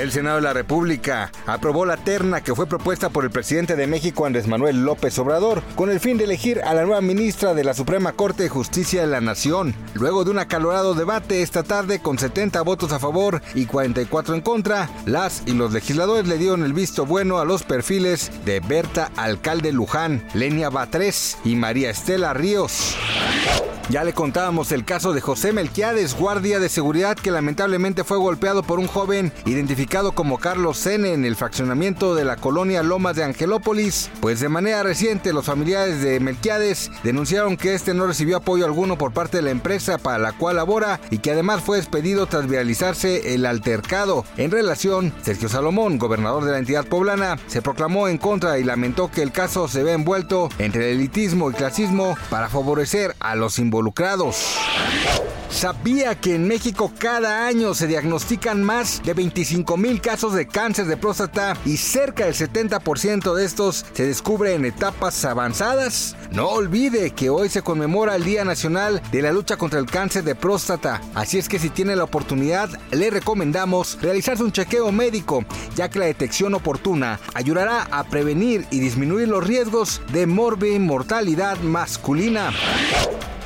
El Senado de la República aprobó la terna que fue propuesta por el presidente de México, Andrés Manuel López Obrador, con el fin de elegir a la nueva ministra de la Suprema Corte de Justicia de la Nación. Luego de un acalorado debate esta tarde con 70 votos a favor y 44 en contra, las y los legisladores le dieron el visto bueno a los perfiles de Berta Alcalde Luján, Lenia Batres y María Estela Ríos. Ya le contábamos el caso de José Melquiades, guardia de seguridad que lamentablemente fue golpeado por un joven identificado como Carlos Sene en el fraccionamiento de la colonia Lomas de Angelópolis. Pues de manera reciente los familiares de Melquiades denunciaron que este no recibió apoyo alguno por parte de la empresa para la cual labora y que además fue despedido tras viralizarse el altercado. En relación, Sergio Salomón, gobernador de la entidad poblana, se proclamó en contra y lamentó que el caso se ve envuelto entre el elitismo y clasismo para favorecer a los involucrados ¿Sabía que en México cada año se diagnostican más de 25 mil casos de cáncer de próstata y cerca del 70% de estos se descubre en etapas avanzadas? No olvide que hoy se conmemora el Día Nacional de la Lucha contra el Cáncer de Próstata, así es que si tiene la oportunidad le recomendamos realizarse un chequeo médico, ya que la detección oportuna ayudará a prevenir y disminuir los riesgos de mortalidad masculina.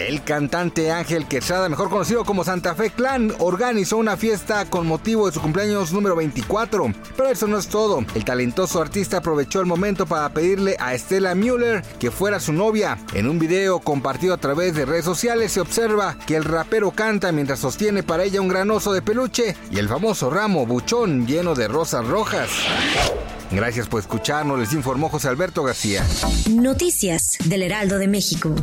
El cantante Ángel Quesada, mejor conocido como Santa Fe Clan, organizó una fiesta con motivo de su cumpleaños número 24. Pero eso no es todo. El talentoso artista aprovechó el momento para pedirle a Estela Müller que fuera su novia. En un video compartido a través de redes sociales se observa que el rapero canta mientras sostiene para ella un granoso de peluche y el famoso ramo buchón lleno de rosas rojas. Gracias por escucharnos, les informó José Alberto García. Noticias del Heraldo de México.